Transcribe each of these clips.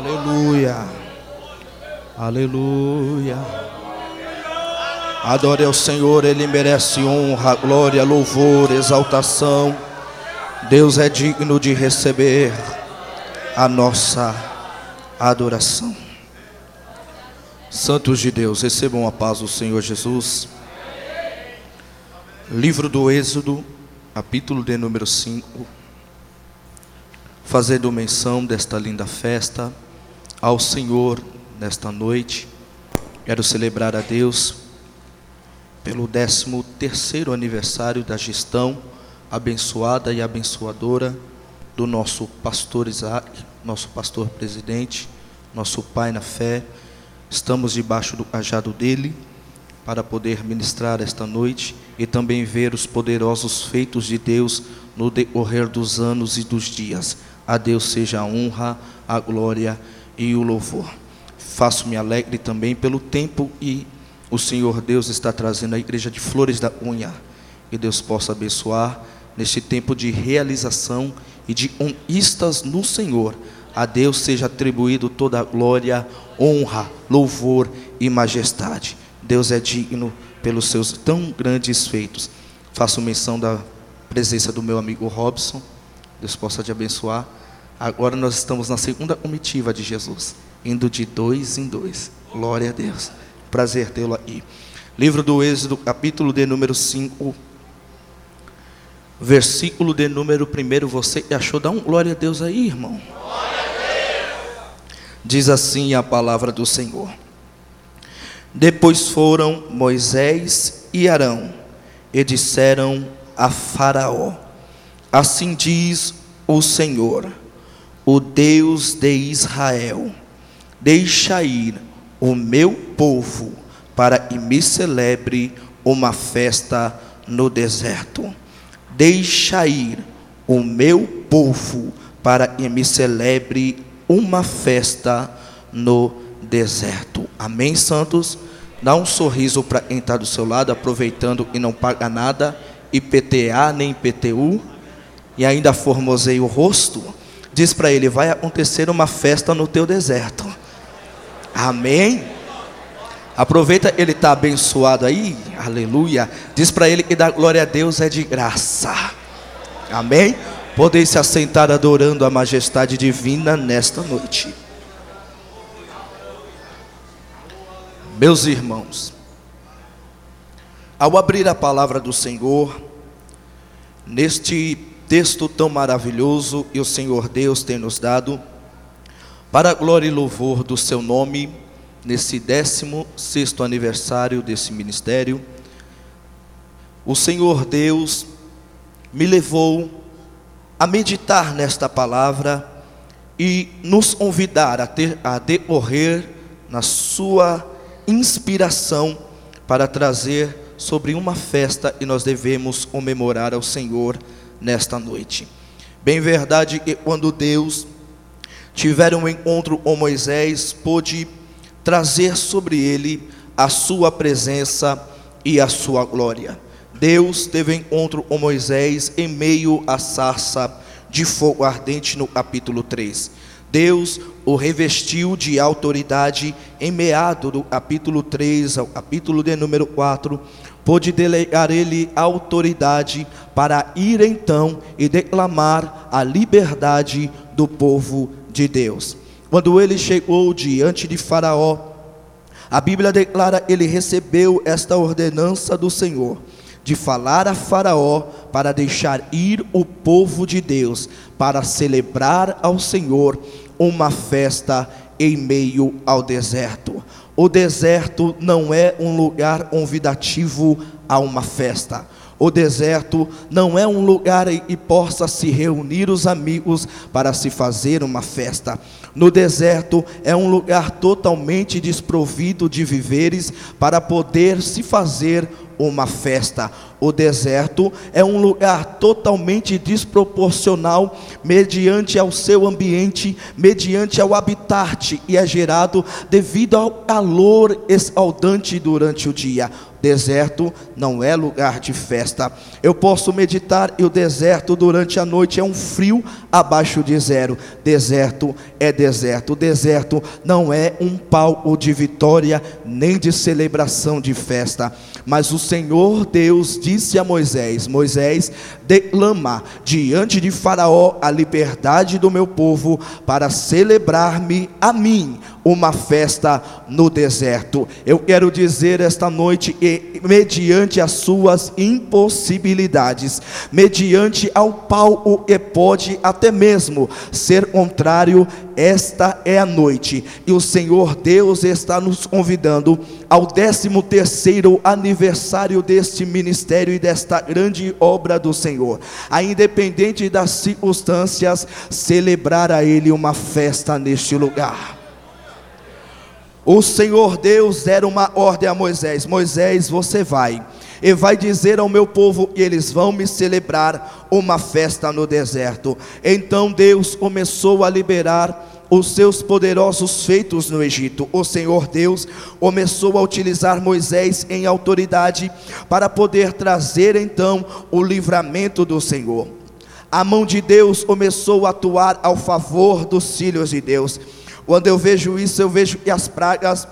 Aleluia. Aleluia. Adore ao Senhor, Ele merece honra, glória, louvor, exaltação. Deus é digno de receber a nossa adoração. Santos de Deus, recebam a paz do Senhor Jesus. Livro do Êxodo, capítulo de número 5. Fazendo menção desta linda festa ao Senhor nesta noite. Quero celebrar a Deus pelo 13 terceiro aniversário da gestão abençoada e abençoadora do nosso pastor Isaac, nosso pastor presidente, nosso pai na fé. Estamos debaixo do cajado dele para poder ministrar esta noite e também ver os poderosos feitos de Deus no decorrer dos anos e dos dias. A Deus seja a honra, a glória e o louvor. Faço-me alegre também pelo tempo e o Senhor Deus está trazendo a igreja de Flores da Unha. Que Deus possa abençoar neste tempo de realização e de conquistas no Senhor. A Deus seja atribuído toda a glória, honra, louvor e majestade. Deus é digno pelos seus tão grandes feitos. Faço menção da presença do meu amigo Robson. Deus possa te abençoar. Agora nós estamos na segunda comitiva de Jesus, indo de dois em dois. Glória a Deus. Prazer tê-lo aí. Livro do Êxodo, capítulo de número 5 versículo de número 1. Você achou? Dá um glória a Deus aí, irmão. Diz assim a palavra do Senhor. Depois foram Moisés e Arão e disseram a Faraó: Assim diz o Senhor, o Deus de Israel: Deixa ir o meu povo para que me celebre uma festa no deserto deixa ir o meu povo para que me celebre uma festa no deserto. Amém, santos? Dá um sorriso para quem está do seu lado, aproveitando e não paga nada, IPTA nem IPTU, e ainda formoseia o rosto. Diz para ele: vai acontecer uma festa no teu deserto. Amém? Aproveita, ele está abençoado aí, aleluia. Diz para ele que dar glória a Deus é de graça, amém? Podem se assentar adorando a majestade divina nesta noite. Meus irmãos, ao abrir a palavra do Senhor, neste texto tão maravilhoso que o Senhor Deus tem nos dado, para a glória e louvor do seu nome, nesse 16 aniversário desse ministério, o Senhor Deus me levou a meditar nesta palavra e nos convidar a, ter, a decorrer na sua inspiração para trazer sobre uma festa e nós devemos comemorar ao Senhor nesta noite. Bem verdade que quando Deus tiver um encontro com Moisés, pôde trazer sobre ele a sua presença e a sua glória. Deus teve encontro com Moisés em meio à sarça de fogo ardente no capítulo 3. Deus o revestiu de autoridade em meado do capítulo 3 ao capítulo de número 4, pôde delegar ele autoridade para ir então e declamar a liberdade do povo de Deus. Quando ele chegou diante de Faraó, a Bíblia declara: ele recebeu esta ordenança do Senhor, de falar a Faraó para deixar ir o povo de Deus, para celebrar ao Senhor uma festa em meio ao deserto. O deserto não é um lugar convidativo a uma festa. O deserto não é um lugar e possa se reunir os amigos para se fazer uma festa. No deserto é um lugar totalmente desprovido de viveres para poder se fazer uma festa. O deserto é um lugar totalmente desproporcional mediante ao seu ambiente, mediante ao habitat e é gerado devido ao calor escaldante durante o dia. Deserto não é lugar de festa. Eu posso meditar e o deserto durante a noite é um frio abaixo de zero. Deserto é deserto. Deserto não é um palco de vitória nem de celebração de festa. Mas o Senhor Deus disse a Moisés: Moisés, declama diante de Faraó a liberdade do meu povo para celebrar-me a mim uma festa no deserto. Eu quero dizer esta noite, e, mediante as suas impossibilidades, mediante ao pau e pode até mesmo ser contrário, esta é a noite, e o Senhor Deus está nos convidando ao 13 terceiro aniversário deste ministério e desta grande obra do Senhor, a independente das circunstâncias, celebrar a Ele uma festa neste lugar. O Senhor Deus era uma ordem a Moisés: Moisés, você vai e vai dizer ao meu povo que eles vão me celebrar uma festa no deserto. Então Deus começou a liberar os seus poderosos feitos no Egito. O Senhor Deus começou a utilizar Moisés em autoridade para poder trazer então o livramento do Senhor. A mão de Deus começou a atuar ao favor dos filhos de Deus. Quando eu vejo isso, eu vejo que as pragas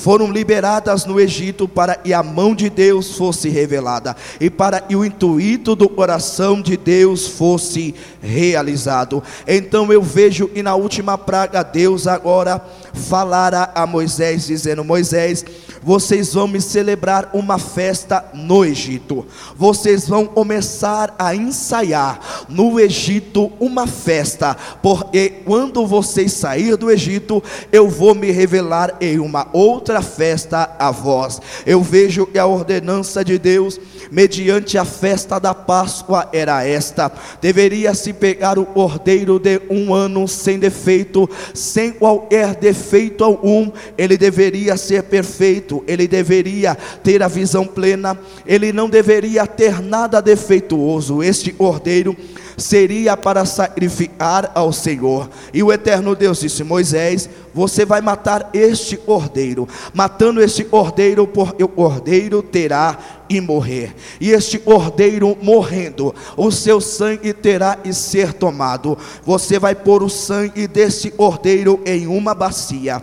foram liberadas no Egito para que a mão de Deus fosse revelada e para que o intuito do coração de Deus fosse realizado. Então eu vejo que na última praga Deus agora falara a Moisés dizendo: Moisés, vocês vão me celebrar uma festa no Egito. Vocês vão começar a ensaiar no Egito uma festa, porque quando vocês sair do Egito, eu vou me revelar em uma outra festa a vós. Eu vejo que a ordenança de Deus mediante a festa da Páscoa era esta: deveria se pegar o cordeiro de um ano sem defeito, sem qualquer defeito algum, ele deveria ser perfeito, ele deveria ter a visão plena, ele não deveria ter nada defeituoso. Este cordeiro seria para sacrificar ao Senhor. E o eterno Deus disse: Moisés, você vai matar este cordeiro. Matando este cordeiro, porque o cordeiro terá e morrer. E este cordeiro morrendo, o seu sangue terá e ser tomado. Você vai pôr o sangue deste cordeiro em uma bacia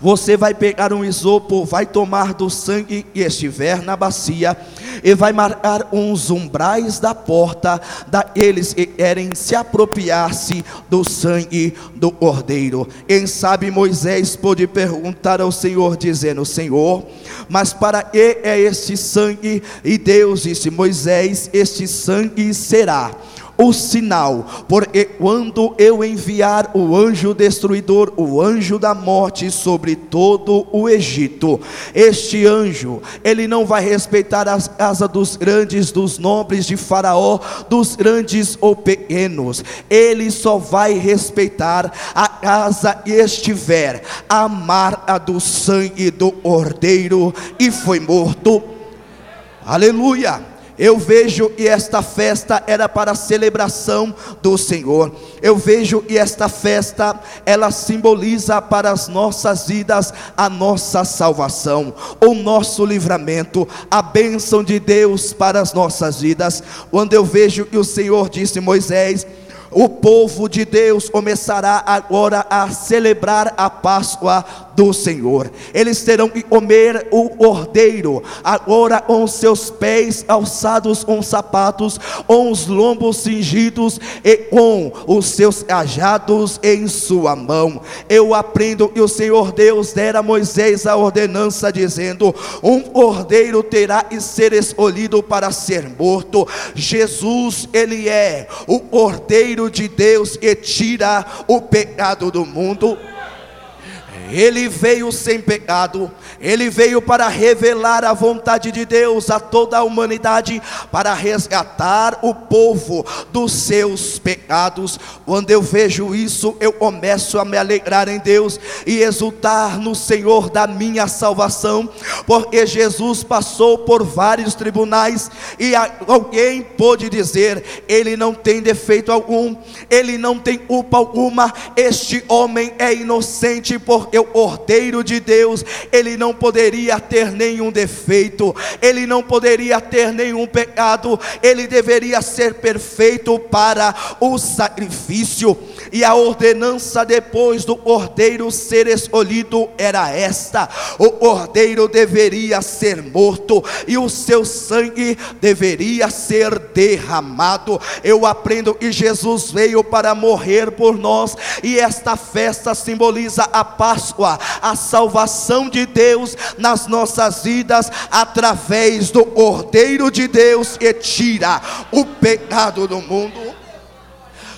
você vai pegar um isopo, vai tomar do sangue que estiver na bacia, e vai marcar uns umbrais da porta daqueles que querem se apropriar-se do sangue do cordeiro. Quem sabe Moisés pôde perguntar ao Senhor, dizendo: Senhor, mas para que é este sangue? E Deus disse: Moisés, este sangue será o sinal, porque quando eu enviar o anjo destruidor, o anjo da morte sobre todo o Egito, este anjo, ele não vai respeitar a casa dos grandes, dos nobres de Faraó, dos grandes ou pequenos, ele só vai respeitar a casa que estiver a marca do sangue do cordeiro e foi morto. Aleluia. Eu vejo que esta festa era para a celebração do Senhor. Eu vejo que esta festa ela simboliza para as nossas vidas a nossa salvação, o nosso livramento, a bênção de Deus para as nossas vidas. Quando eu vejo que o Senhor disse Moisés, o povo de Deus começará agora a celebrar a Páscoa do Senhor. Eles terão que comer o cordeiro, agora com seus pés calçados com sapatos, com os lombos cingidos e com os seus cajados em sua mão. Eu aprendo que o Senhor Deus dera a Moisés a ordenança, dizendo: Um cordeiro terá que ser escolhido para ser morto. Jesus, ele é o cordeiro de Deus que tira o pecado do mundo. Ele veio sem pecado, ele veio para revelar a vontade de Deus a toda a humanidade, para resgatar o povo dos seus pecados. Quando eu vejo isso, eu começo a me alegrar em Deus e exultar no Senhor da minha salvação, porque Jesus passou por vários tribunais e alguém pôde dizer: ele não tem defeito algum, ele não tem culpa alguma, este homem é inocente, porque o ordeiro de Deus, ele não poderia ter nenhum defeito, ele não poderia ter nenhum pecado, ele deveria ser perfeito para o sacrifício. E a ordenança depois do ordeiro ser escolhido era esta: o ordeiro deveria ser morto e o seu sangue deveria ser derramado. Eu aprendo que Jesus veio para morrer por nós, e esta festa simboliza a Páscoa, a salvação de Deus nas nossas vidas através do ordeiro de Deus que tira o pecado do mundo.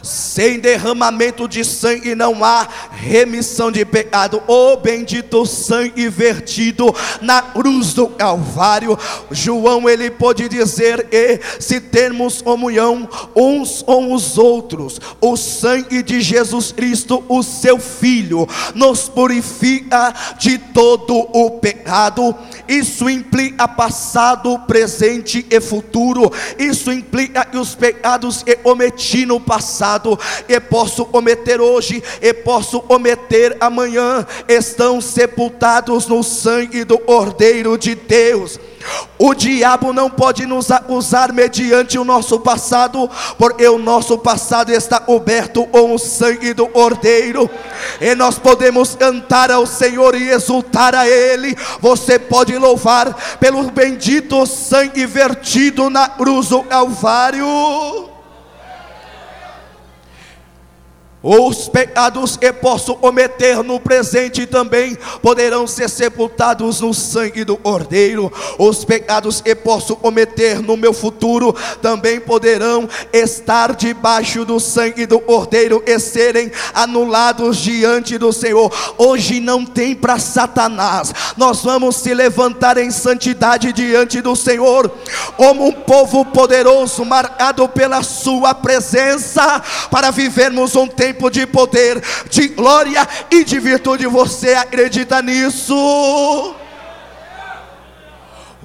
Sem derramamento de sangue não há remissão de pecado. O bendito sangue vertido na cruz do Calvário. João ele pode dizer que se termos comunhão uns com os outros, o sangue de Jesus Cristo, o seu filho, nos purifica de todo o pecado. Isso implica passado, presente e futuro. Isso implica que os pecados que cometi no passado passado, e posso cometer hoje, e posso cometer amanhã, estão sepultados no sangue do Cordeiro de Deus. O diabo não pode nos acusar mediante o nosso passado, porque o nosso passado está coberto com o sangue do Cordeiro, e nós podemos cantar ao Senhor e exultar a Ele. Você pode louvar pelo bendito sangue vertido na cruz do Calvário. Os pecados que posso cometer no presente também poderão ser sepultados no sangue do Cordeiro. Os pecados que posso cometer no meu futuro também poderão estar debaixo do sangue do Cordeiro e serem anulados diante do Senhor. Hoje não tem para Satanás. Nós vamos se levantar em santidade diante do Senhor, como um povo poderoso, marcado pela Sua presença, para vivermos um tempo tempo de poder, de glória e de virtude. Você acredita nisso?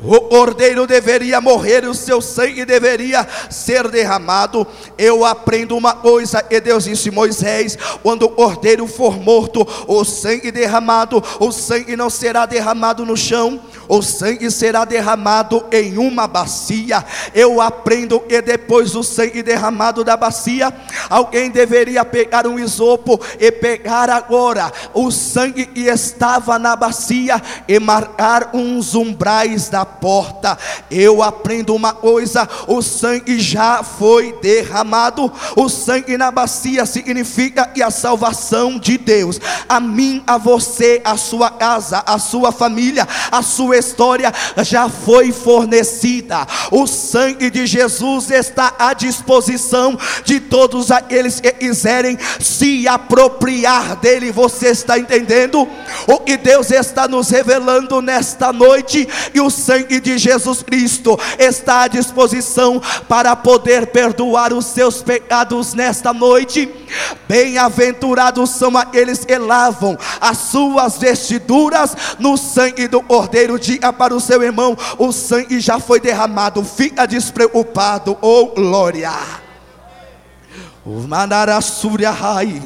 O cordeiro deveria morrer e o seu sangue deveria ser derramado. Eu aprendo uma coisa que Deus disse Moisés: quando o cordeiro for morto, o sangue derramado, o sangue não será derramado no chão, o sangue será derramado em uma bacia. Eu aprendo que depois do sangue derramado da bacia, alguém deveria pegar um isopo e pegar agora o sangue que estava na bacia e marcar uns umbrais da porta. Eu aprendo uma coisa: o sangue já foi derramado. O sangue na bacia significa que a salvação de Deus, a mim, a você, a sua casa, a sua família, a sua história já foi fornecida. O sangue de Jesus está à disposição de todos aqueles que quiserem se apropriar dele. Você está entendendo? O que Deus está nos revelando nesta noite e o sangue de Jesus Cristo está à disposição para poder perdoar os seus pecados nesta noite. Bem-aventurados são aqueles que lavam as suas vestiduras no sangue do Cordeiro. Diga para o seu irmão: o sangue já foi derramado, fica despreocupado, oh glória. O Manarasúria Rai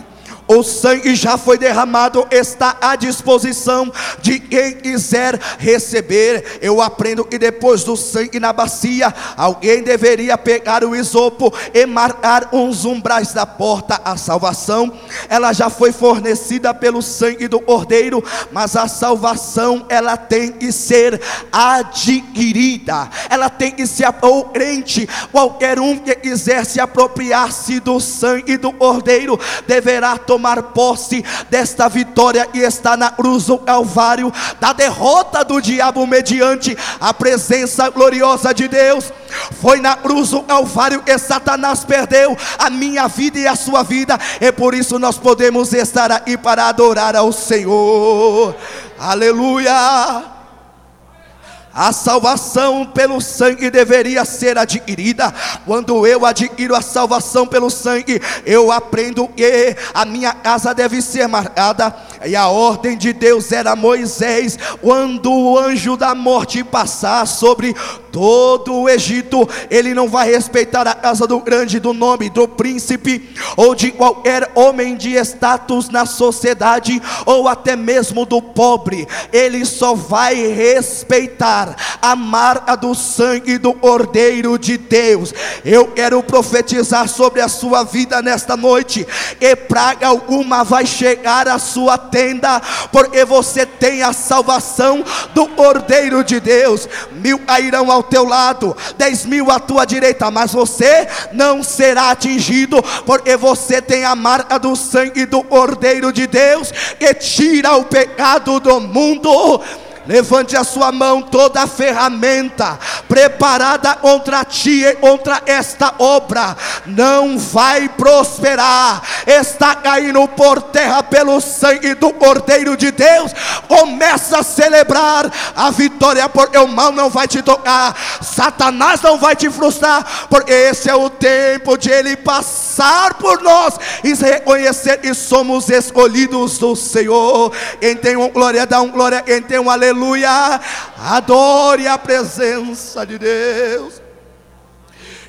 o sangue já foi derramado, está à disposição de quem quiser receber. Eu aprendo que depois do sangue na bacia, alguém deveria pegar o isopo e marcar uns umbrais da porta. A salvação, ela já foi fornecida pelo sangue do Cordeiro, mas a salvação, ela tem que ser adquirida, ela tem que ser o crente, qualquer um que quiser se apropriar-se do sangue do Cordeiro, deverá tomar tomar posse desta vitória e está na cruz do Calvário, da derrota do diabo mediante a presença gloriosa de Deus. Foi na cruz do Calvário que Satanás perdeu a minha vida e a sua vida, e por isso nós podemos estar aqui para adorar ao Senhor. Aleluia. A salvação pelo sangue deveria ser adquirida. Quando eu adquiro a salvação pelo sangue, eu aprendo que a minha casa deve ser marcada. E a ordem de Deus era Moisés, quando o anjo da morte passar sobre todo o Egito, ele não vai respeitar a casa do grande, do nome do príncipe, ou de qualquer homem de status na sociedade, ou até mesmo do pobre, ele só vai respeitar a marca do sangue do Cordeiro de Deus. Eu quero profetizar sobre a sua vida nesta noite, e praga alguma vai chegar à sua tenda, porque você tem a salvação do Cordeiro de Deus. Mil cairão ao teu lado, dez mil à tua direita, mas você não será atingido, porque você tem a marca do sangue do Cordeiro de Deus que tira o pecado do mundo. Levante a sua mão, toda ferramenta preparada contra ti contra esta obra não vai prosperar. Está caindo por terra pelo sangue do Cordeiro de Deus. Começa a celebrar a vitória, porque o mal não vai te tocar, Satanás não vai te frustrar, porque esse é o tempo de ele passar por nós e reconhecer que somos escolhidos do Senhor. Quem tem um glória, dá um glória. Quem tem um aleluia aleluia. Adore a presença de Deus.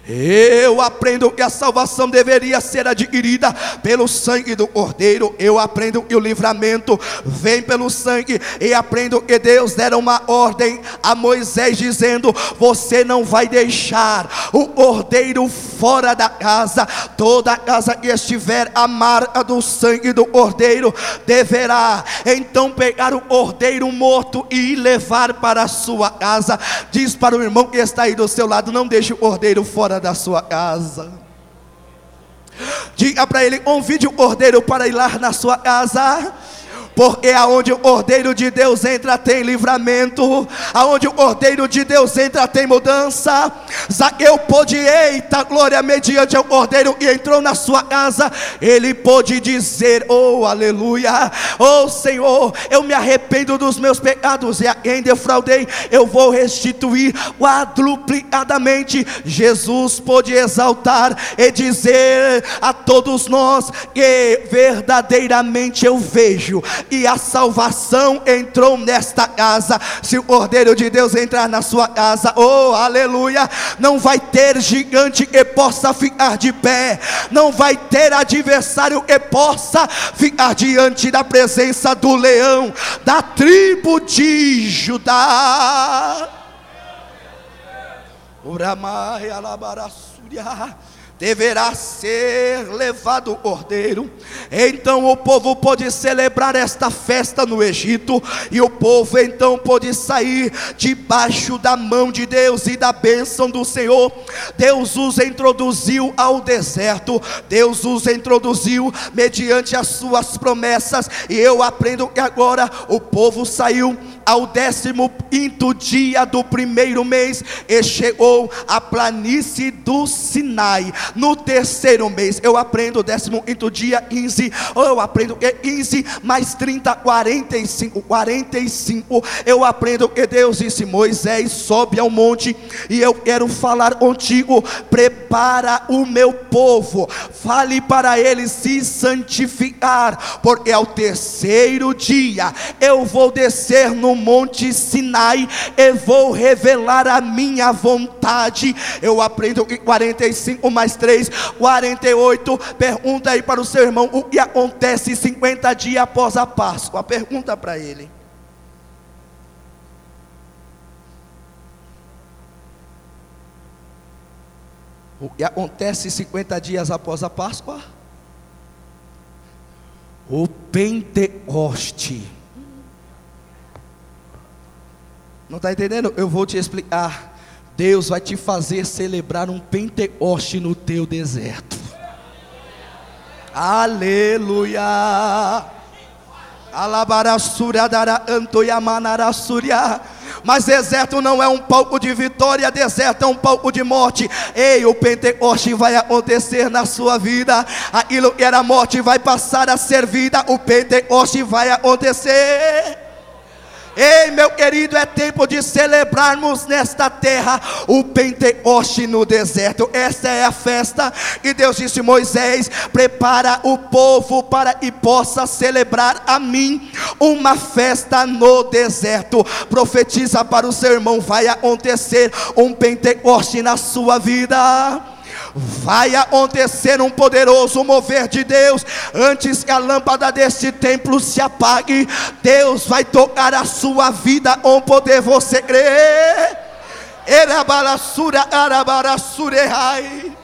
Eu aprendo que a salvação deveria ser adquirida pelo sangue do Cordeiro. Eu aprendo que o livramento vem pelo sangue. E aprendo que Deus dera uma ordem a Moisés, dizendo: Você não vai deixar o Cordeiro fora da casa. Toda casa que estiver a marca do sangue do Cordeiro deverá então pegar o Cordeiro morto e levar para a sua casa. Diz para o irmão que está aí do seu lado: Não deixe o Cordeiro fora fora da sua casa. Diga para ele: convide o cordeiro para ir lá na sua casa porque aonde o Cordeiro de Deus entra tem livramento, aonde o Cordeiro de Deus entra tem mudança. Zaqueu pôde, eita glória, mediante o Cordeiro que entrou na sua casa, ele pôde dizer: Oh, aleluia, oh Senhor, eu me arrependo dos meus pecados e a quem defraudei, eu vou restituir quadruplicadamente. Jesus pôde exaltar e dizer a todos nós que verdadeiramente eu vejo e a salvação entrou nesta casa. Se o Cordeiro de Deus entrar na sua casa, oh aleluia, não vai ter gigante que possa ficar de pé, não vai ter adversário que possa ficar diante da presença do leão da tribo de Judá. Uramai alabarassuriá deverá ser levado o cordeiro. Então o povo pode celebrar esta festa no Egito, e o povo então pode sair debaixo da mão de Deus e da bênção do Senhor. Deus os introduziu ao deserto, Deus os introduziu mediante as suas promessas, e eu aprendo que agora o povo saiu ao décimo quinto dia do primeiro mês, e chegou a planície do Sinai. No terceiro mês, eu aprendo o décimo quinto dia, 15, ou eu aprendo que 15 mais 30, 45, 45. Eu aprendo que Deus disse: Moisés, sobe ao monte, e eu quero falar contigo. Prepara o meu povo, fale para eles se santificar, porque ao terceiro dia eu vou descer no monte Sinai e vou revelar a minha vontade. Eu aprendo que 45 mais 3, 48. Pergunta aí para o seu irmão o que acontece 50 dias após a Páscoa. Pergunta para ele. O que acontece 50 dias após a Páscoa? O Pentecoste. Não está entendendo? Eu vou te explicar. Deus vai te fazer celebrar um Pentecoste no teu deserto. Aleluia. Mas deserto não é um palco de vitória, deserto é um palco de morte. Ei, o Pentecoste vai acontecer na sua vida. Aquilo que era morte vai passar a ser vida. O Pentecoste vai acontecer. Ei, meu querido, é tempo de celebrarmos nesta terra o Pentecoste no deserto. Esta é a festa que Deus disse: Moisés, prepara o povo para que possa celebrar a mim uma festa no deserto. Profetiza para o seu irmão: vai acontecer um Pentecoste na sua vida vai acontecer um poderoso mover de Deus. Antes que a lâmpada deste templo se apague, Deus vai tocar a sua vida com poder. Você crê? Erabarassura, arabarasurehai.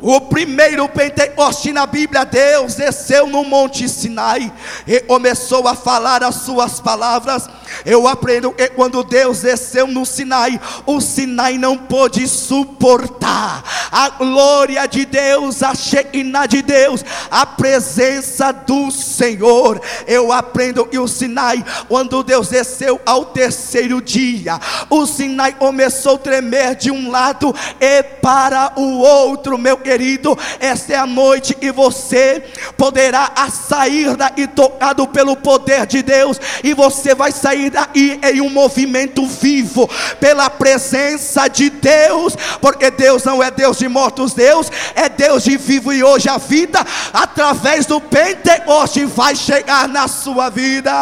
O primeiro Pentecoste na Bíblia, Deus desceu no Monte Sinai e começou a falar as suas palavras. Eu aprendo que quando Deus desceu no Sinai, o Sinai não pôde suportar a glória de Deus, a Shekinah de Deus, a presença do Senhor. Eu aprendo que o Sinai, quando Deus desceu ao terceiro dia, o Sinai começou a tremer de um lado e para o outro, meu querido. Esta é a noite que você poderá sair daqui tocado pelo poder de Deus, e você vai sair daí em um movimento vivo, pela presença de Deus, porque Deus não é Deus de mortos, Deus é Deus de vivo, e hoje a vida, através do Pentecoste, vai chegar na sua vida.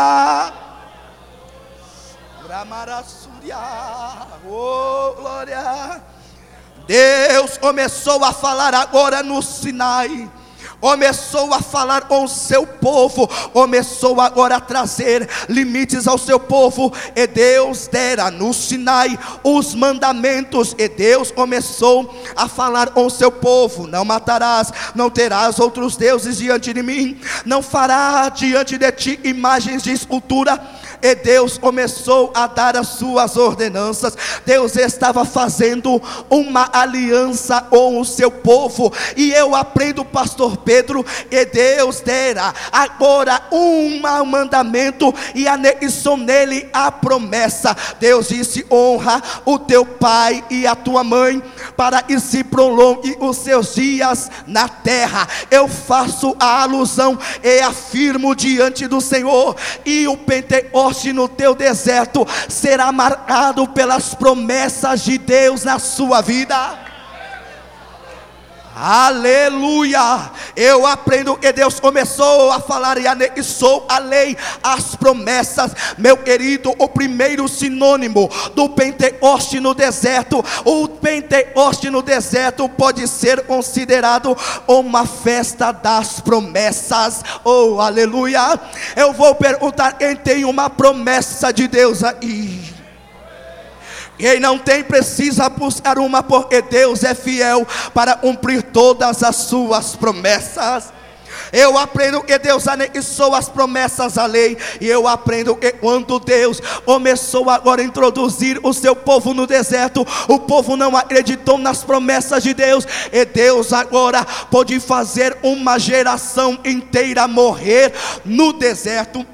Oh, glória. Deus começou a falar agora no Sinai. Começou a falar com o seu povo, começou agora a trazer limites ao seu povo, e Deus dera no Sinai os mandamentos, e Deus começou a falar com o seu povo: não matarás, não terás outros deuses diante de mim, não fará diante de ti imagens de escultura e Deus começou a dar as suas ordenanças. Deus estava fazendo uma aliança com o seu povo, e eu aprendo, pastor Pedro, e Deus dera agora um mandamento e anexou nele a promessa. Deus disse: honra o teu pai e a tua mãe, para que se prolongue os seus dias na terra. Eu faço a alusão e afirmo diante do Senhor, e o Pentecostes Pentecoste no teu deserto será marcado pelas promessas de Deus na sua vida. Aleluia! Eu aprendo que Deus começou a falar e anexou a lei, as promessas, meu querido. O primeiro sinônimo do Pentecoste no deserto, o Pentecoste no deserto pode ser considerado uma festa das promessas. Oh, aleluia! Eu vou perguntar quem tem uma promessa de Deus aí. Quem não tem precisa buscar uma, porque Deus é fiel para cumprir todas as suas promessas. Eu aprendo que Deus anexou as promessas à lei. E eu aprendo que quando Deus começou agora a introduzir o seu povo no deserto, o povo não acreditou nas promessas de Deus. E Deus agora pode fazer uma geração inteira morrer no deserto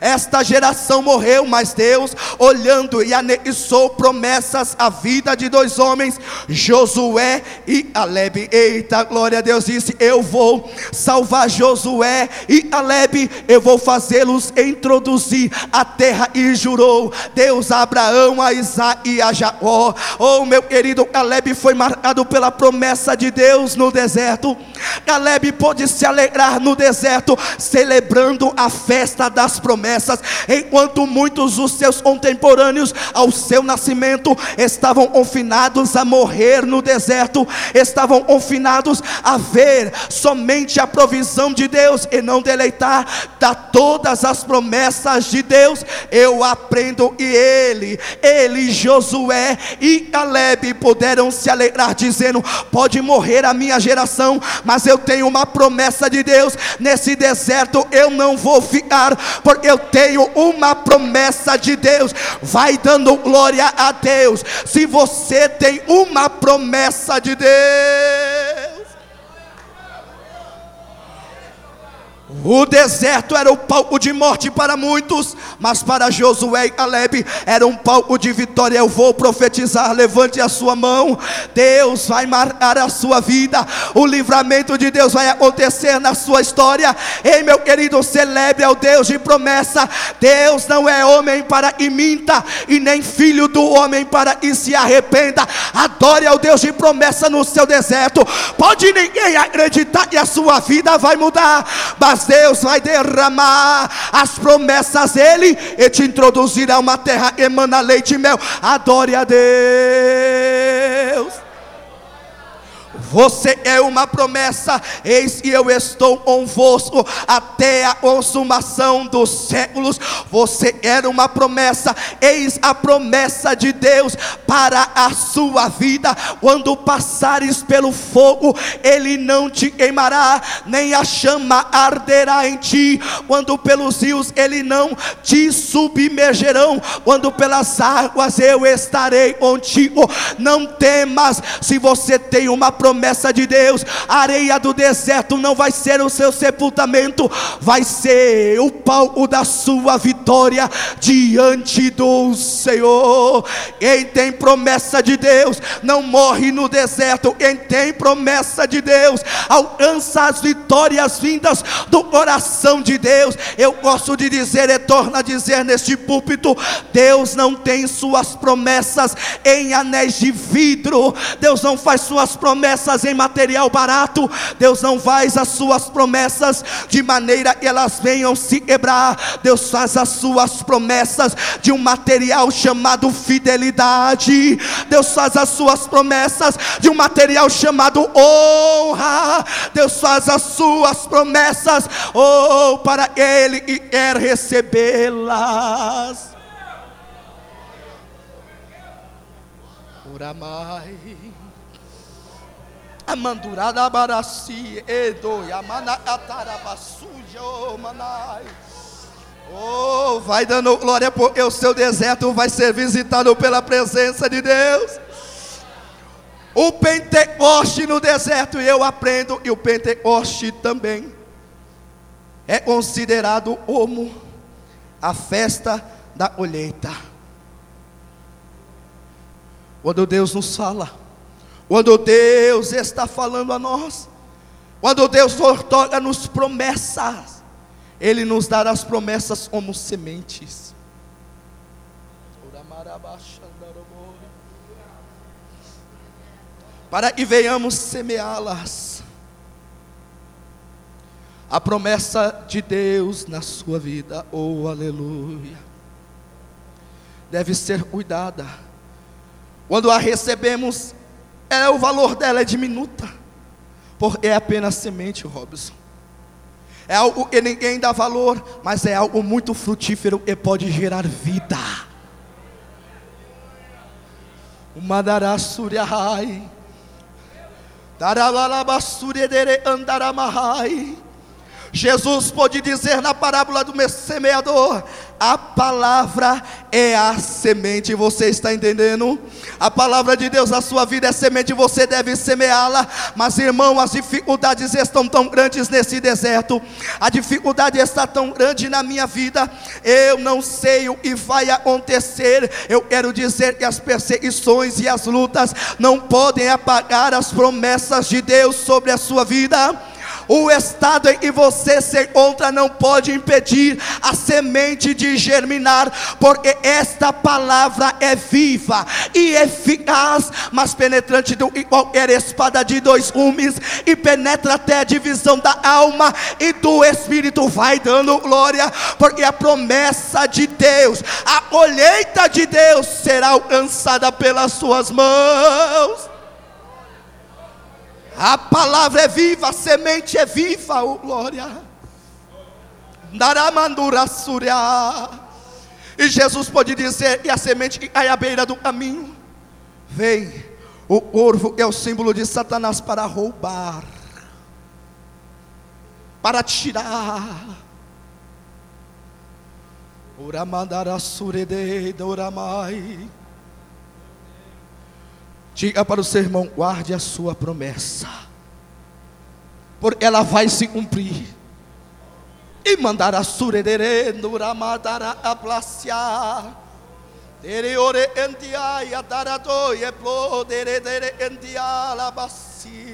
esta geração morreu, mas Deus, olhando e anexou promessas à vida de dois homens, Josué e Aleb. Eita, glória a Deus disse: Eu vou salvar Josué e Aleb, eu vou fazê-los introduzir a terra. E jurou Deus a Abraão, a Isaac e a Jacó. Oh, meu querido Caleb foi marcado pela promessa de Deus no deserto. Caleb pôde se alegrar no deserto, celebrando a festa das promessas promessas, enquanto muitos dos seus contemporâneos ao seu nascimento estavam confinados a morrer no deserto, estavam confinados a ver somente a provisão de Deus e não deleitar da todas as promessas de Deus. Eu aprendo e ele, ele, Josué e Caleb puderam se alegrar dizendo: pode morrer a minha geração, mas eu tenho uma promessa de Deus nesse deserto eu não vou ficar, porque eu tenho uma promessa de Deus. Vai dando glória a Deus. Se você tem uma promessa de Deus. O deserto era o palco de morte para muitos, mas para Josué e Caleb era um palco de vitória. Eu vou profetizar, levante a sua mão. Deus vai marcar a sua vida. O livramento de Deus vai acontecer na sua história. Ei, meu querido, celebre ao Deus de promessa. Deus não é homem para que minta, e nem filho do homem para que se arrependa. Adore ao Deus de promessa no seu deserto. Pode ninguém acreditar que a sua vida vai mudar, mas Deus vai derramar as promessas dele e te introduzir a uma terra que emana leite e mel. Adore a Deus. Você é uma promessa, eis que eu estou convosco até a consumação dos séculos. Você era uma promessa, eis a promessa de Deus para a sua vida. Quando passares pelo fogo, ele não te queimará, nem a chama arderá em ti. Quando pelos rios, ele não te submergerão. Quando pelas águas, eu estarei contigo. Não temas, se você tem uma promessa promessa de Deus. A areia do deserto não vai ser o seu sepultamento, vai ser o palco da sua vitória diante do Senhor. Quem tem promessa de Deus não morre no deserto. Quem tem promessa de Deus alcança as vitórias vindas do coração de Deus. Eu gosto de dizer e torna a dizer neste púlpito: Deus não tem suas promessas em anéis de vidro. Deus não faz suas promessas promessas em material barato. Deus não faz as suas promessas de maneira que elas venham se quebrar. Deus faz as suas promessas de um material chamado fidelidade. Deus faz as suas promessas de um material chamado honra. Deus faz as suas promessas, oh, para Ele que quer recebê-las. Oramai. Amandurada baraci, edo, yamana atarabasuja, manai. Oh, vai dando glória porque o seu deserto vai ser visitado pela presença de Deus. O Pentecoste no deserto, eu aprendo, e o Pentecoste também é considerado como a festa da colheita. Quando Deus nos fala, quando Deus está falando a nós, quando Deus otorga-nos promessas, Ele nos dará as promessas como sementes. Para que venhamos semeá-las. A promessa de Deus na sua vida, oh aleluia, deve ser cuidada. Quando a recebemos, é, o valor dela é diminuta, porque é apenas semente, Robson. É algo que ninguém dá valor, mas é algo muito frutífero e pode gerar vida. O Madarasuriahai, Andaramahai. Jesus pode dizer na parábola do semeador: a palavra é a semente, você está entendendo? A palavra de Deus na sua vida é semente, você deve semeá-la. Mas irmão, as dificuldades estão tão grandes nesse deserto, a dificuldade está tão grande na minha vida, eu não sei o que vai acontecer. Eu quero dizer que as perseguições e as lutas não podem apagar as promessas de Deus sobre a sua vida. O estado em que você se encontra não pode impedir a semente de germinar, porque esta palavra é viva e eficaz, mas penetrante do que qualquer espada de dois gumes, e penetra até a divisão da alma e do espírito. Vai dando glória, porque a promessa de Deus, a colheita de Deus será alcançada pelas suas mãos. A palavra é viva, a semente é viva, oh glória. Naramandura surya. E Jesus pode dizer, e a semente que cai à beira do caminho, vem, o corvo é o símbolo de Satanás para roubar, para tirar. Uramandara surede doramai. Diga para o seu irmão: guarde a sua promessa, porque ela vai se cumprir. E mandará suredere, nuramadara aplasia. Dere ore endia, yadarato, yeplo, dere dere endia, labasi.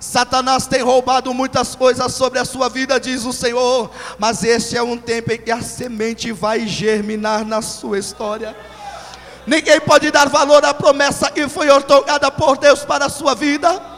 Satanás tem roubado muitas coisas sobre a sua vida, diz o Senhor. Mas este é um tempo em que a semente vai germinar na sua história. Ninguém pode dar valor à promessa que foi otorgada por Deus para a sua vida.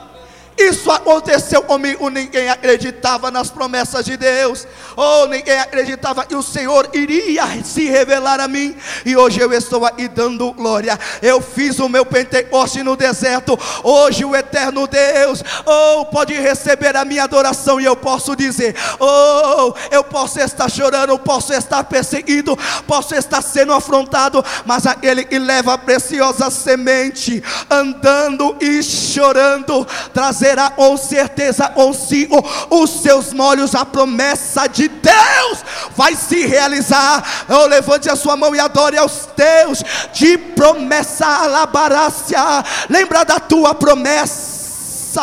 Isso aconteceu comigo. Ninguém acreditava nas promessas de Deus. Ou oh, ninguém acreditava que o Senhor iria se revelar a mim. E hoje eu estou aqui dando glória. Eu fiz o meu Pentecoste no deserto. Hoje o eterno Deus, oh, pode receber a minha adoração. E eu posso dizer: Oh, eu posso estar chorando, posso estar perseguido, posso estar sendo afrontado. Mas aquele que leva a preciosa semente, andando e chorando, trazer terá com certeza consigo os seus molhos, a promessa de Deus vai se realizar. Levante a sua mão e adore aos teus de promessa alabarácia. Lembra da tua promessa.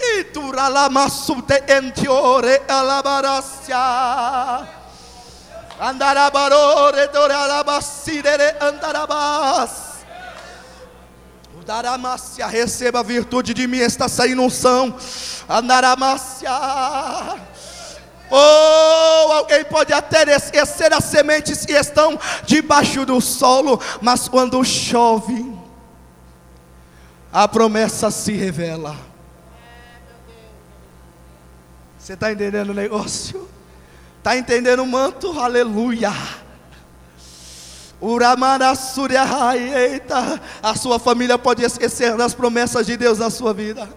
E duralamasute entiore alabarácia. Andarabarore doralabasire andarabas. Daramácia, receba a virtude de mim, está saindo unção. Andaramácia. Oh, alguém pode até esquecer as sementes que estão debaixo do solo, mas quando chove, a promessa se revela. Você está entendendo o negócio? Está entendendo o manto? Aleluia. Eita, a sua família pode esquecer das promessas de Deus na sua vida.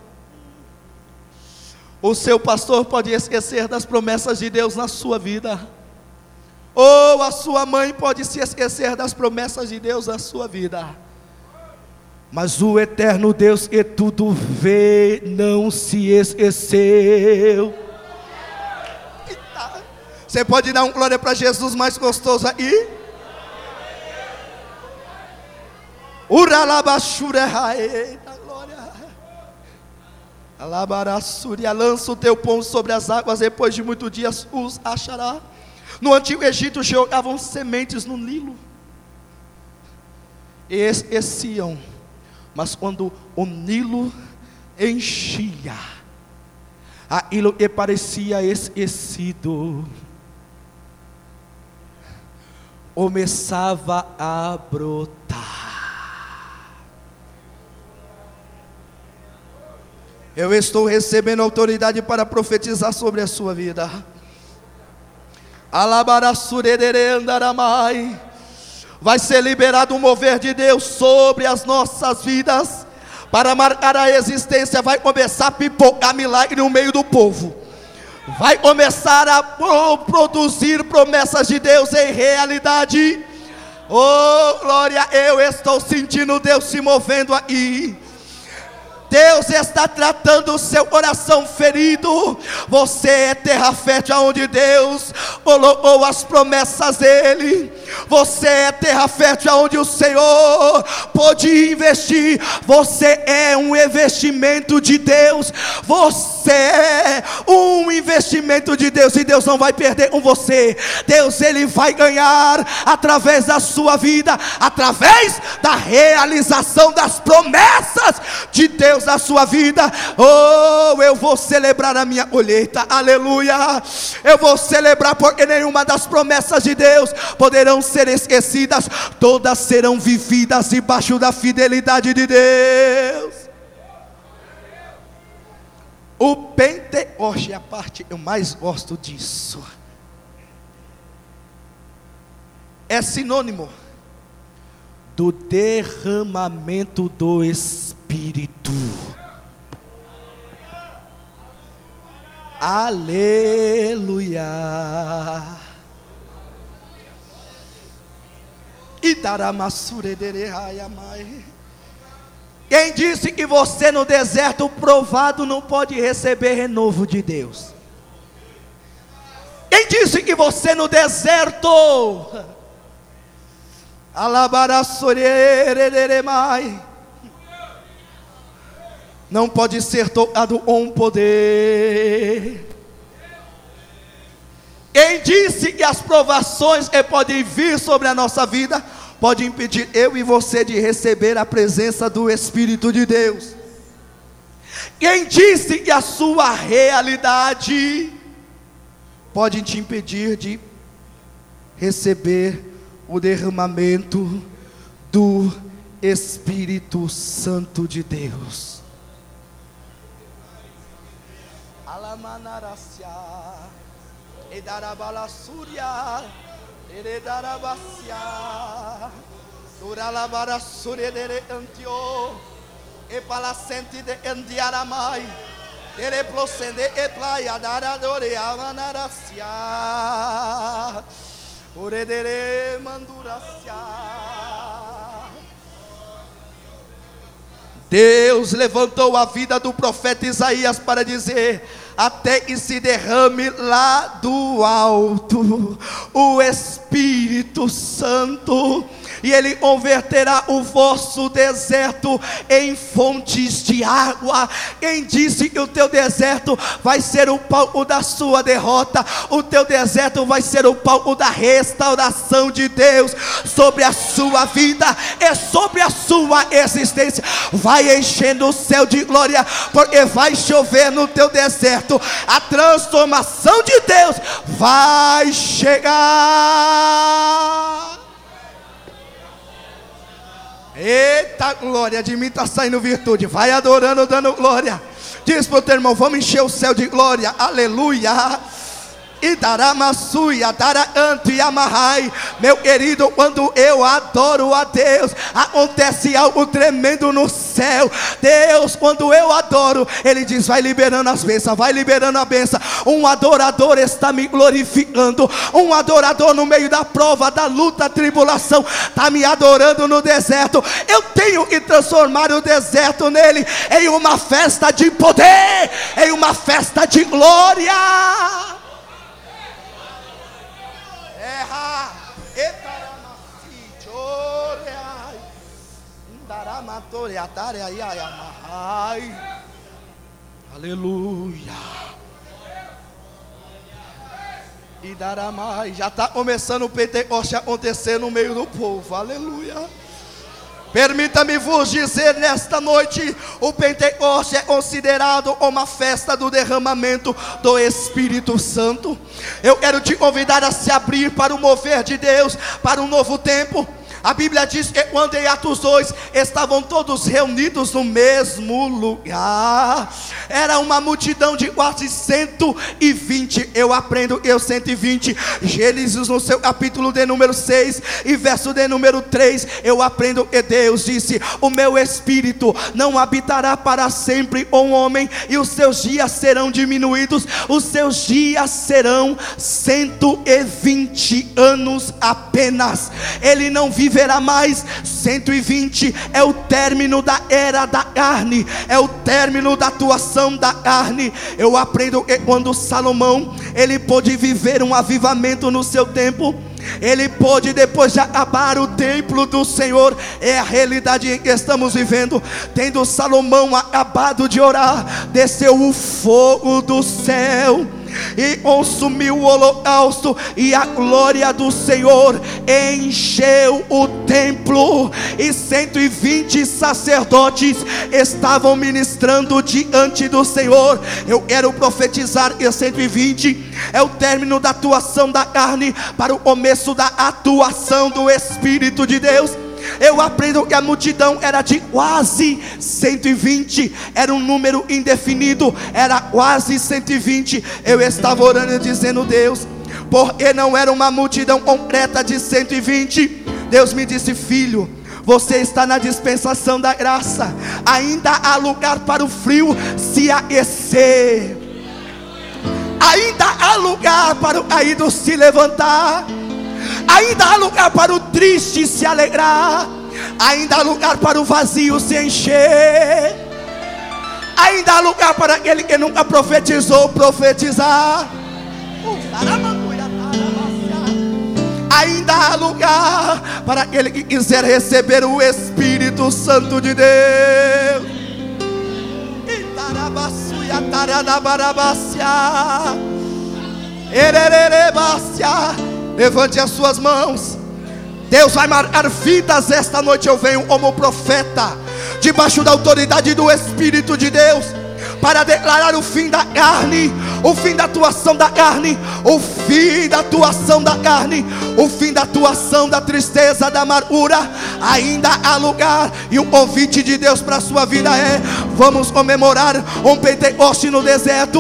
O seu pastor pode esquecer das promessas de Deus na sua vida. Ou a sua mãe pode se esquecer das promessas de Deus na sua vida. Mas o eterno Deus que tudo vê não se esqueceu. Você pode dar um glória para Jesus mais gostoso aí? Alabarassuria, lança o teu pão sobre as águas, depois de muitos dias os achará. No antigo Egito jogavam sementes no Nilo. Esqueciam. Mas quando o Nilo enchia, aquilo que parecia esquecido, começava a brotar. Eu estou recebendo autoridade para profetizar sobre a sua vida. Vai ser liberado um mover de Deus sobre as nossas vidas. Para marcar a existência, vai começar a pipocar milagre no meio do povo. Vai começar a produzir promessas de Deus em realidade. Oh, glória, eu estou sentindo Deus se movendo aí. Deus está tratando o seu coração ferido. Você é terra fértil aonde Deus colocou as promessas dele. Você é terra fértil aonde o Senhor pode investir. Você é um investimento de Deus. Você é um investimento de Deus e Deus não vai perder com você. Deus ele vai ganhar através da sua vida, através da realização das promessas de Deus Deus na sua vida. Oh, eu vou celebrar a minha colheita. Aleluia. Eu vou celebrar porque nenhuma das promessas de Deus poderão ser esquecidas. Todas serão vividas debaixo da fidelidade de Deus. O Pentecoste é a parte eu mais gosto disso. É sinônimo do derramamento do Espírito. Aleluia. Quem disse que você no deserto provado não pode receber renovo de Deus? Quem disse que você no deserto não pode ser tocado com poder. Quem disse que as provações que podem vir sobre a nossa vida pode impedir eu e você de receber a presença do Espírito de Deus? Quem disse que a sua realidade pode te impedir de receber o derramamento do Espírito Santo de Deus? Alamanaracia, Edarabalassúria, Eredarabacia, Duralabarasúria de Antio, Epalacente de Andiaramai, Ereplocende e Playa, Daradore, Amanaracia, Uredere Manduracia. Deus levantou a vida do profeta Isaías para dizer: até que se derrame lá do alto o Espírito Santo e Ele converterá o vosso deserto em fontes de água. Quem disse que o teu deserto vai ser o palco da sua derrota? O teu deserto vai ser o palco da restauração de Deus sobre a sua vida e sobre a sua existência. Vai enchendo o céu de glória, porque vai chover no teu deserto. A transformação de Deus vai chegar. Eita glória, de mim está saindo virtude. Vai adorando, dando glória. Diz para o teu irmão: vamos encher o céu de glória. Aleluia. E amarrai. Meu querido, quando eu adoro a Deus, acontece algo tremendo no céu. Deus, quando eu adoro, Ele diz: vai liberando as bênçãos, vai liberando a bênção. Um adorador está me glorificando. Um adorador no meio da prova, da luta, tribulação, está me adorando no deserto. Eu tenho que transformar o deserto nele em uma festa de poder, em uma festa de glória. Erra, etaramasi, choreai, indaramatoriatare, ai, ai, amahai. Aleluia. E dará mais. Já está começando o Pentecoste a acontecer no meio do povo. Aleluia. Permita-me vos dizer nesta noite: o Pentecoste é considerado uma festa do derramamento do Espírito Santo. Eu quero te convidar a se abrir para o mover de Deus, para um novo tempo. A Bíblia diz que quando em Atos 2 estavam todos reunidos no mesmo lugar, era uma multidão de quase 120. Eu aprendo eu 120. Gênesis no seu capítulo de número 6 e verso de número 3, eu aprendo que Deus disse: "O meu espírito não habitará para sempre o homem, e os seus dias serão diminuídos, os seus dias serão 120 anos apenas. Ele não vive viverá mais. 120 é o término da era da carne, é o término da atuação da carne. Eu aprendo que quando Salomão ele pôde viver um avivamento no seu tempo. Ele pôde, depois de acabar o templo do Senhor, é a realidade em que estamos vivendo. Tendo Salomão acabado de orar, desceu o fogo do céu e consumiu o holocausto, e a glória do Senhor encheu o templo, e 120 sacerdotes estavam ministrando diante do Senhor. Eu quero profetizar que 120 é o término da atuação da carne para o começo da atuação do Espírito de Deus eu aprendo que a multidão era de quase 120, era um número indefinido, era quase 120. Eu estava orando dizendo, Deus, porque não era uma multidão concreta de 120. Deus me disse, filho, você está na dispensação da graça, ainda há lugar para o frio se aquecer, ainda há lugar para o caído se levantar ainda há lugar para o triste se alegrar, ainda há lugar para o vazio se encher, ainda há lugar para aquele que nunca profetizou profetizar. Ainda há lugar para aquele que quiser receber o Espírito Santo de Deus. Levante as suas mãos. Deus vai marcar vidas esta noite. Eu venho como profeta, debaixo da autoridade do Espírito de Deus para declarar o fim da carne, o fim da atuação da carne, o fim da atuação da carne, o fim da atuação da tristeza, da amargura. Ainda há lugar, e o convite de Deus para a sua vida é: vamos comemorar um Pentecoste no deserto.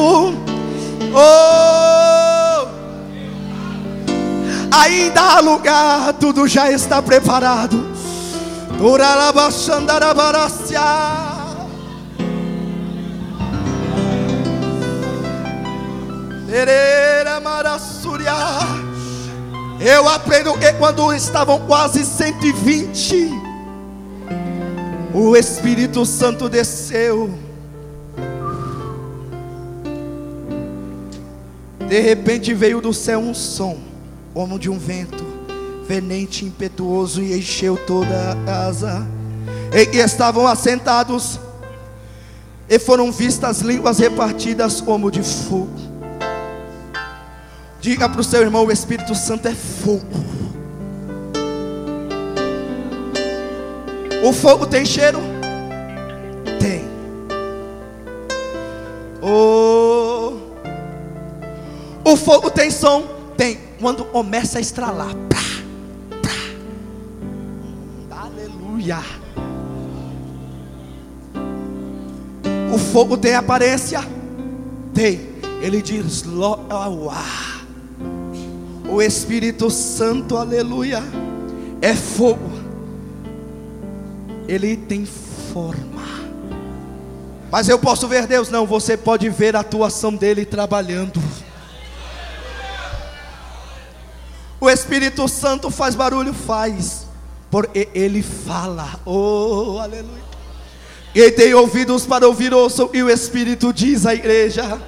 Oh! Ainda há lugar, tudo já está preparado. Eu aprendo que quando estavam quase 120, o Espírito Santo desceu. De repente veio do céu um som, como de um vento, venente, impetuoso, e encheu toda a casa. E estavam assentados, e foram vistas línguas repartidas como de fogo Diga para o seu irmão: o Espírito Santo é fogo. O fogo tem cheiro? Tem. Oh. O fogo tem som? Tem. Quando começa a estralar. Aleluia. O fogo tem aparência? Tem. Ele diz. O Espírito Santo, aleluia, é fogo. Ele tem forma. Mas eu posso ver Deus? Não, você pode ver a atuação dele trabalhando. O Espírito Santo faz barulho? Faz, porque ele fala. Oh, aleluia. Quem tem ouvidos para ouvir, ouçam, e o Espírito diz à igreja.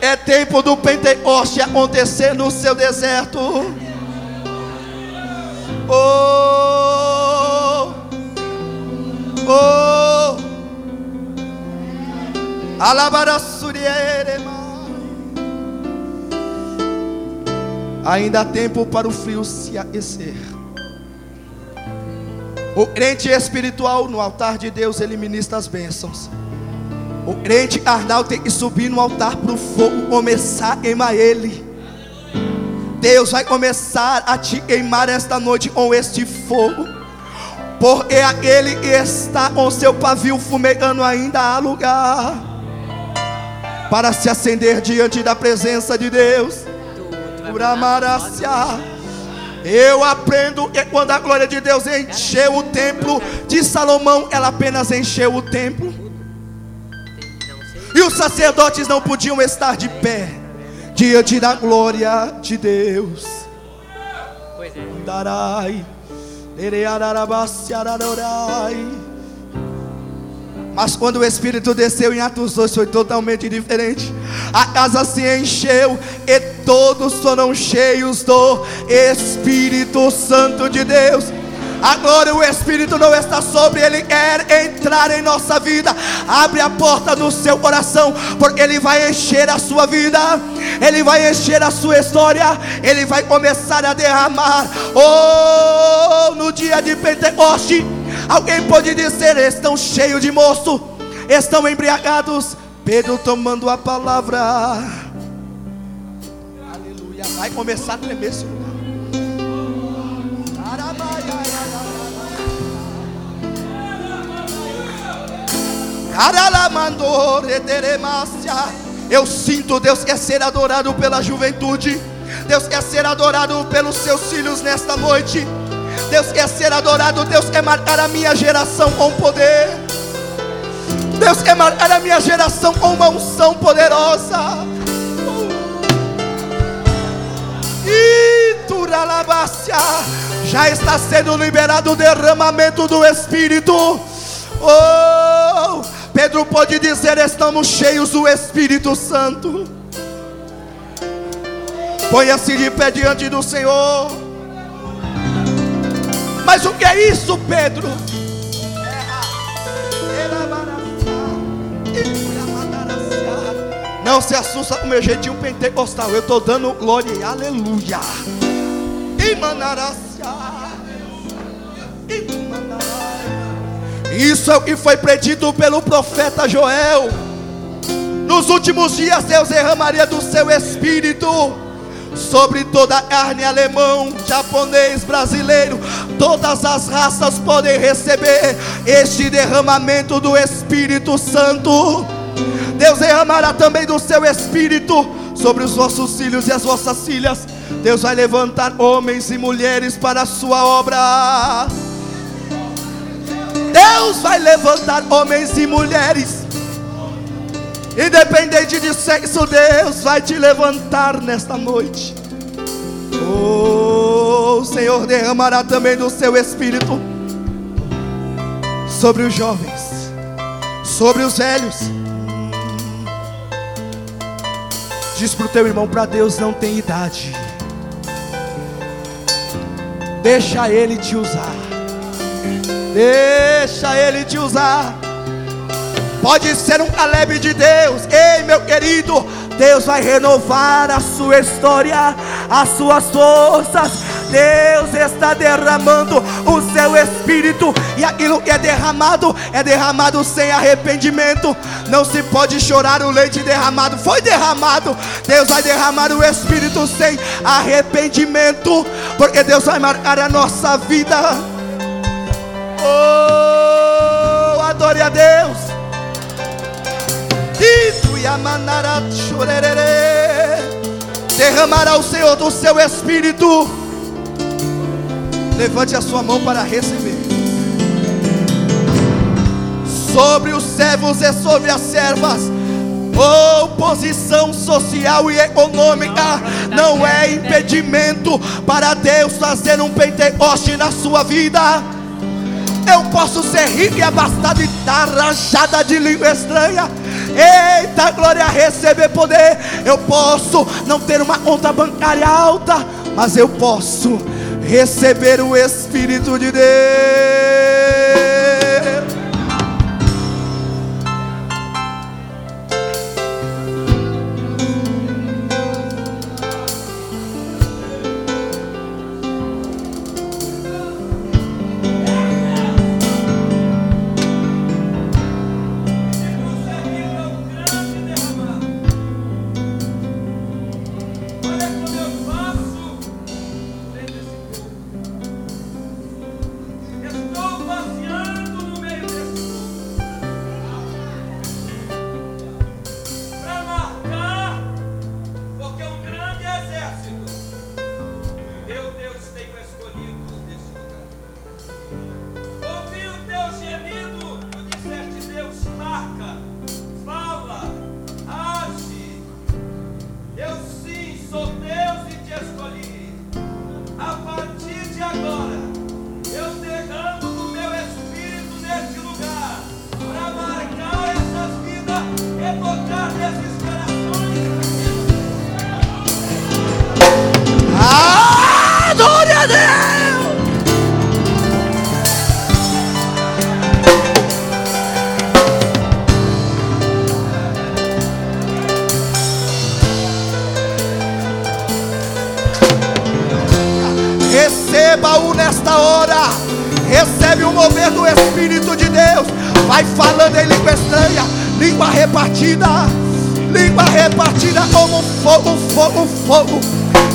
É tempo do Pentecoste acontecer no seu deserto. Oh, oh, Ainda há tempo para o frio se aquecer. O crente espiritual no altar de Deus, ele ministra as bênçãos. O crente carnal tem que subir no altar para o fogo começar a queimar ele. Deus vai começar a te queimar esta noite com este fogo. Porque aquele que está com seu pavio fumegando ainda há lugar para se acender diante da presença de Deus. Eu aprendo que quando a glória de Deus encheu o templo de Salomão, ela apenas encheu o templo. E os sacerdotes não podiam estar de pé diante da glória de Deus. É. Mas quando o Espírito desceu em Atos 2 foi totalmente diferente. A casa se encheu e todos foram cheios do Espírito Santo de Deus. Agora o Espírito não está sobre, ele quer entrar em nossa vida. Abre a porta do seu coração, porque ele vai encher a sua vida, ele vai encher a sua história, ele vai começar a derramar. Oh, no dia de Pentecoste, alguém pode dizer: estão cheios de moço, estão embriagados. Pedro tomando a palavra. Aleluia. Vai começar a tremer esse lugar. Eu sinto Deus quer ser adorado pela juventude. Deus quer ser adorado pelos seus filhos nesta noite. Deus quer ser adorado. Deus quer marcar a minha geração com poder. Deus quer marcar a minha geração com uma unção poderosa. Já está sendo liberado o derramamento do Espírito. Oh! Pedro pode dizer: estamos cheios do Espírito Santo. Ponha-se de pé diante do Senhor. Mas o que é isso, Pedro? Não se assusta com meu jeitinho pentecostal. Eu estou dando glória aleluia. Isso é o que foi predito pelo profeta Joel. Nos últimos dias, Deus derramaria do seu espírito sobre toda a carne, alemão, japonês, brasileiro, todas as raças podem receber este derramamento do Espírito Santo. Deus derramará também do seu Espírito sobre os vossos filhos e as vossas filhas. Deus vai levantar homens e mulheres para a sua obra. Deus vai levantar homens e mulheres. Independente de sexo, Deus vai te levantar nesta noite. Oh, o Senhor derramará também do seu espírito sobre os jovens, sobre os velhos. Diz para o teu irmão: para Deus não tem idade. Deixa Ele te usar. Deixa Ele te usar. Pode ser um Caleb de Deus. Ei, meu querido, Deus vai renovar a sua história, as suas forças. Deus está derramando o seu espírito, e aquilo que é derramado é derramado sem arrependimento. Não se pode chorar o leite derramado, foi derramado. Deus vai derramar o espírito sem arrependimento, porque Deus vai marcar a nossa vida. Oh, adore a Deus. Derramará o Senhor do seu espírito. Levante a sua mão para receber. Sobre os servos e sobre as servas. Oposição social e econômica não é impedimento para Deus fazer um Pentecoste na sua vida. Eu posso ser rico e abastado e dar rajada de língua estranha. Eita, glória, receber poder. Eu posso não ter uma conta bancária alta, mas eu posso receber o Espírito de Deus. Repartida, língua repartida como fogo, fogo, fogo.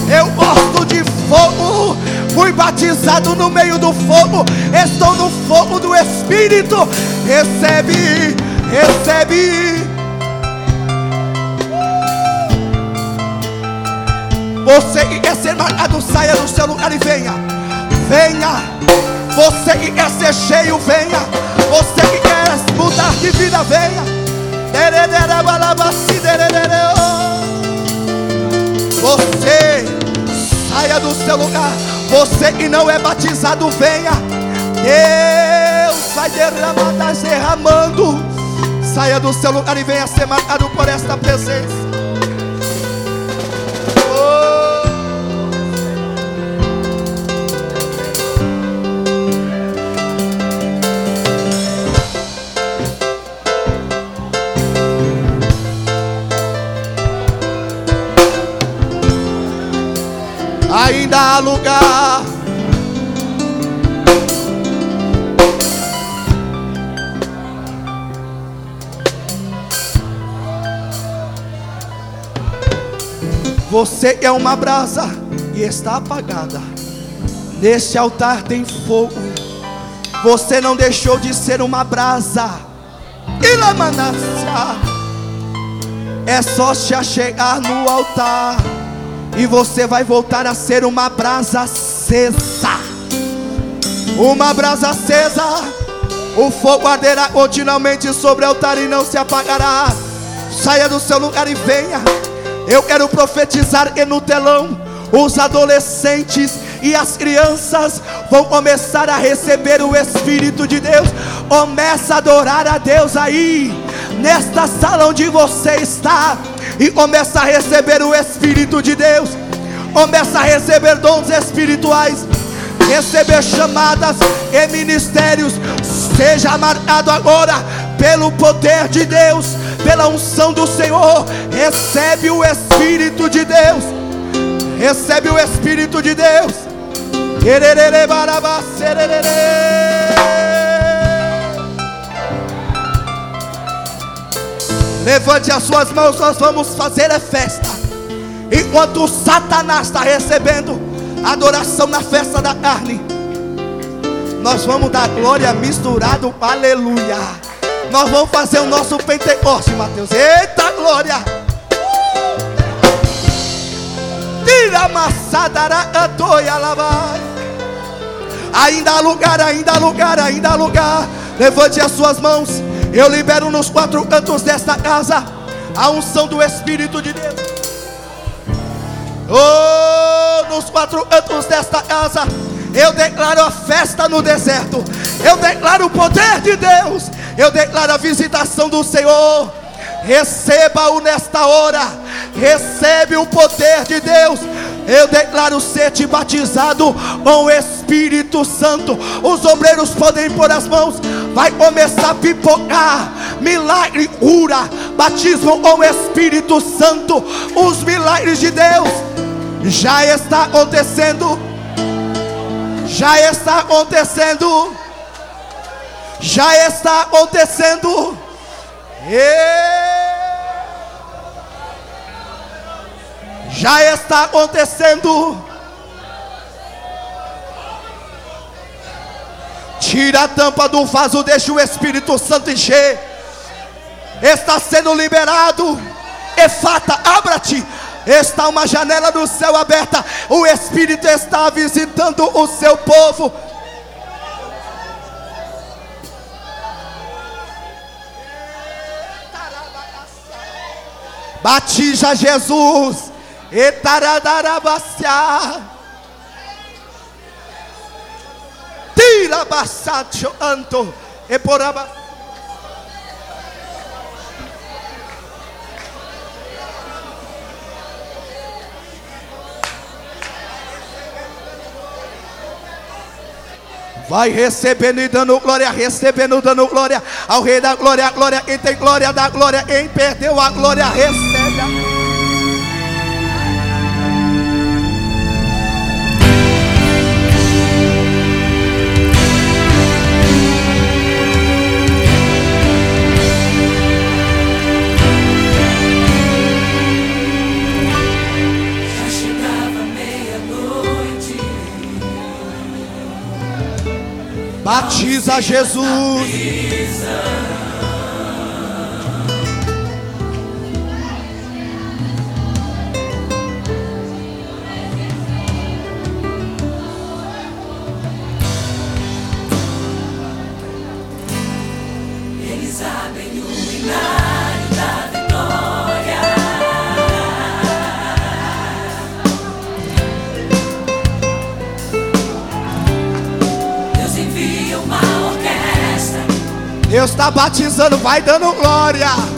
Eu gosto de fogo. Fui batizado no meio do fogo. Estou no fogo do Espírito. Recebe, recebe. Você que quer ser marcado, saia do seu lugar e venha. Venha. Você que quer ser cheio, venha. Você que quer mudar de vida, venha. Você saia do seu lugar. Você que não é batizado, venha. Deus vai derramar, derramando. Saia do seu lugar e venha ser marcado por esta presença. Há lugar. Você é uma brasa e está apagada. Neste altar tem fogo. Você não deixou de ser uma brasa. E lá É só se achegar no altar. E você vai voltar a ser uma brasa acesa. Uma brasa acesa. O fogo arderá continuamente sobre o altar e não se apagará. Saia do seu lugar e venha. Eu quero profetizar que no telão os adolescentes e as crianças vão começar a receber o Espírito de Deus. Começa a adorar a Deus aí, nesta sala onde você está, e começa a receber o Espírito de Deus. Começa a receber dons espirituais, receber chamadas e ministérios. Seja marcado agora pelo poder de Deus pela unção do Senhor, recebe o Espírito de Deus. Recebe o Espírito de Deus. Levante as suas mãos, nós vamos fazer a festa. Enquanto Satanás está recebendo adoração na festa da carne, nós vamos dar glória misturado, aleluia. Nós vamos fazer o nosso Pentecoste, Mateus. Eita glória! Tira a cantoia lá vai. Ainda há lugar, ainda há lugar, ainda há lugar. Levante as suas mãos. Eu libero nos quatro cantos desta casa a unção do Espírito de Deus. Oh, nos quatro cantos desta casa, eu declaro a festa no deserto. Eu declaro o poder de Deus. Eu declaro a visitação do Senhor. Receba-o nesta hora. Recebe o poder de Deus. Eu declaro ser-te batizado com o Espírito Santo. Os obreiros podem pôr as mãos. Vai começar a pipocar. Milagre, cura, batismo com o Espírito Santo. Os milagres de Deus já está acontecendo. Já está acontecendo já está acontecendo. Já está acontecendo. Tira a tampa do vaso, deixa o Espírito Santo encher. Está sendo liberado. Efata, abra-te. Está uma janela do céu aberta. O Espírito está visitando o seu povo. Batiza Jesus. Etaradarabacia. Tira basacho anto. E poraba. Vai recebendo e dando glória, recebendo, dando glória ao Rei da glória, glória. Quem tem glória, dá glória. Quem perdeu a glória, recebe. Batiza Jesus. Deus está batizando, vai dando glória.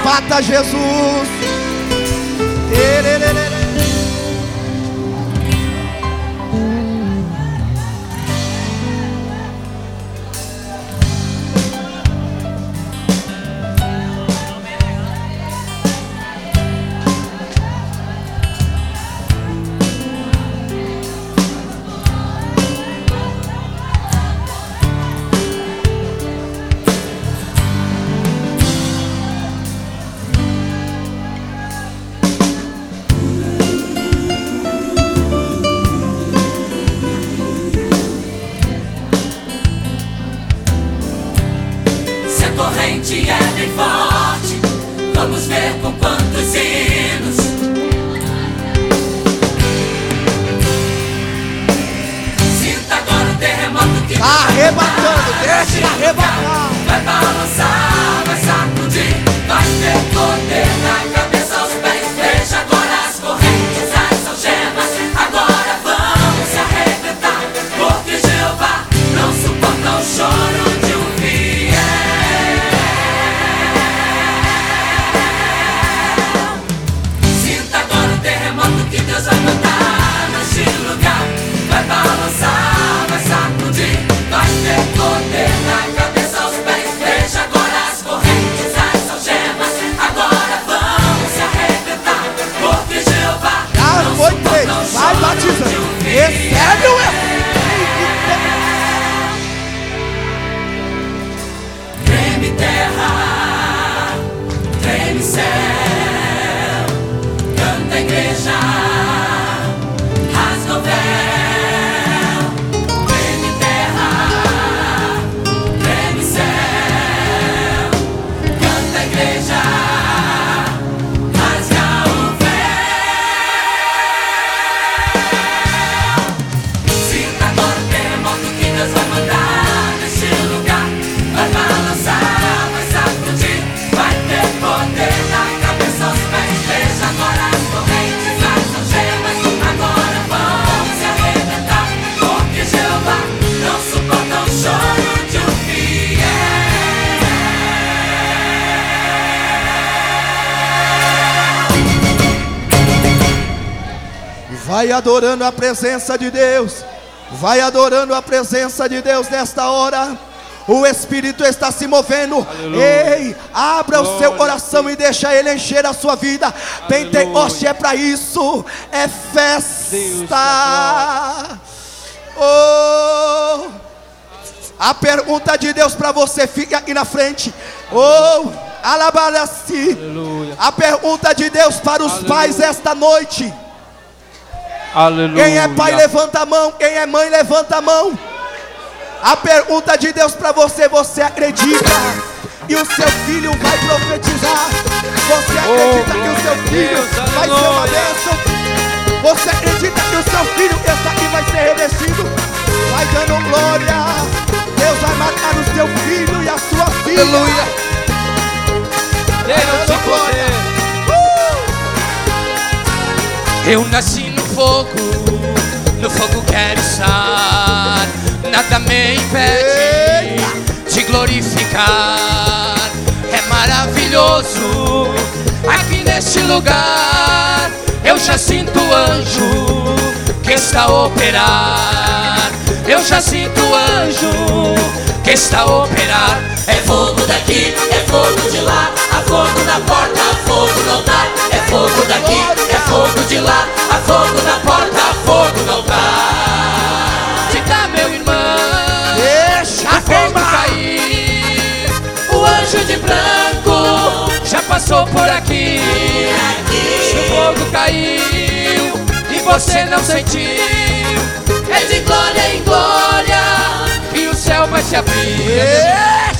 Arrebata Jesus. Erererere. Vai adorando a presença de Deus. Vai adorando a presença de Deus nesta hora. O Espírito está se movendo. Ei, abra o seu coração e deixa ele encher a sua vida. Pentecoste é para isso. É festa. Oh, a pergunta de Deus para você fica aqui na frente. Oh, alabarasi. Aleluia. A pergunta de Deus para os pais esta noite. Aleluia. Quem é pai, levanta a mão. Quem é mãe, levanta a mão. A pergunta de Deus para você: você acredita que o seu filho vai profetizar? Você acredita que o seu filho Deus, vai ser uma bênção? Você acredita que o seu filho está aqui vai ser revestido? Vai dando glória. Deus vai marcar o seu filho e a sua filha. Aleluia. Deus te glória. poder. Eu nasci fogo, no fogo quero estar. Nada me impede de glorificar. É maravilhoso aqui neste lugar. Eu já sinto o anjo que está a operar. Eu já sinto o anjo que está a operar. É fogo daqui, é fogo de lá, há fogo na porta, há fogo no altar. Fogo daqui, é fogo de lá, há fogo na porta, há fogo no altar. Te dá, meu irmão. Deixa A fogo cair. O anjo de branco já passou por aqui. O fogo caiu e você não sentiu. É de glória em glória e o céu vai se abrir.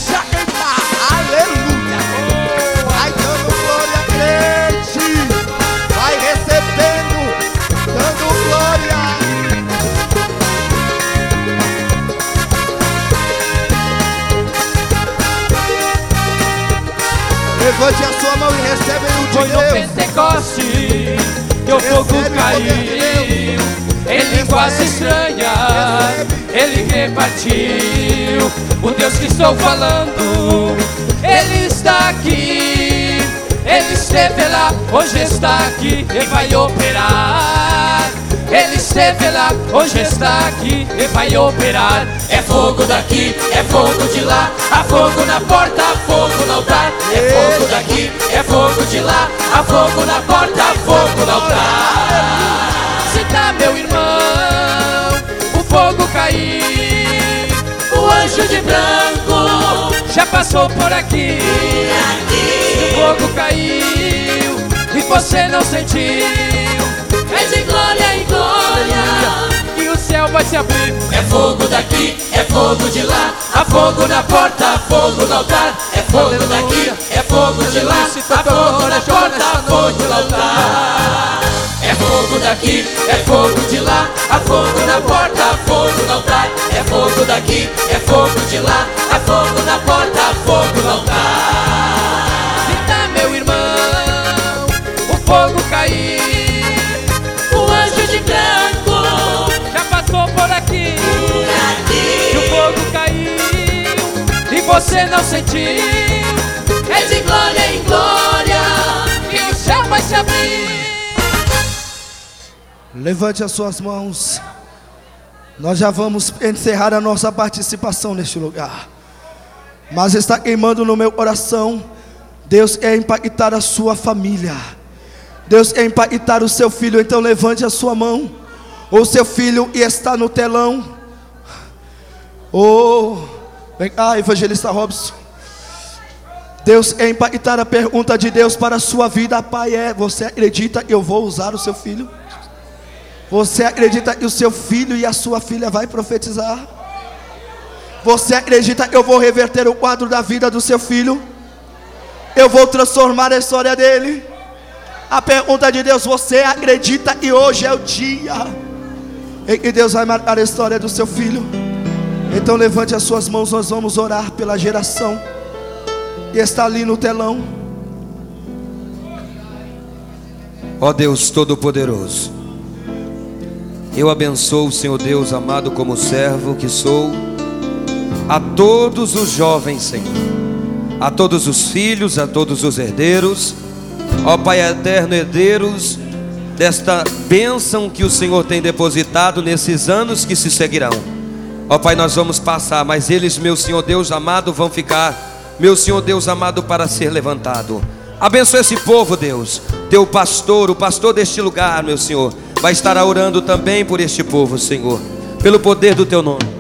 Levante a sua mão e recebe o Foi de no Deus. Pentecoste que o fogo caiu Em línguas estranhas Ele repartiu O Deus que estou falando Ele está aqui Ele esteve lá, hoje está aqui e vai operar. Ele esteve lá, hoje está aqui e vai operar. É fogo daqui, é fogo de lá, há fogo na porta, há fogo no altar. É fogo daqui, é fogo de lá, há fogo na porta, há fogo no altar. Se tá meu irmão, o fogo caiu, o anjo de branco já passou por aqui. O fogo caiu e você não sentiu, é de glória que o céu vai se abrir. É fogo daqui, é fogo de lá, há fogo na porta, há fogo no altar. É fogo daqui, é fogo de lá, há fogo na porta, há fogo no altar. É fogo daqui, é fogo de lá, há fogo na porta, há fogo no altar. É fogo daqui, é fogo de lá, há fogo na porta, há fogo no altar. Você não sentiu. É de glória em glória que o céu vai se abrir. Levante as suas mãos. Nós já vamos encerrar a nossa participação neste lugar. Mas está queimando no meu coração. Deus quer impactar a sua família. Deus quer impactar o seu filho. Então levante a sua mão. O seu filho está no telão. Oh, vem cá, evangelista Robson. Deus quer impactar a pergunta de Deus para a sua vida, Pai. É: Você acredita que eu vou usar o seu filho? Você acredita que o seu filho e a sua filha vai profetizar? Você acredita que eu vou reverter o quadro da vida do seu filho? Eu vou transformar a história dele? A pergunta de Deus, você acredita que hoje é o dia em que Deus vai marcar a história do seu filho? Então levante as suas mãos, nós vamos orar pela geração que está ali no telão. Ó Deus Todo-Poderoso, eu abençoo, Senhor Deus amado, como servo que sou, a todos os jovens, Senhor, a todos os filhos, a todos os herdeiros, ó Pai eterno, herdeiros desta bênção que o Senhor tem depositado nesses anos que se seguirão. Ó Pai, nós vamos passar, mas eles, meu Senhor Deus amado, vão ficar, meu Senhor Deus amado, para ser levantado. Abençoa esse povo, Deus, teu pastor, o pastor deste lugar, meu Senhor vai estar orando também por este povo, Senhor, pelo poder do teu nome.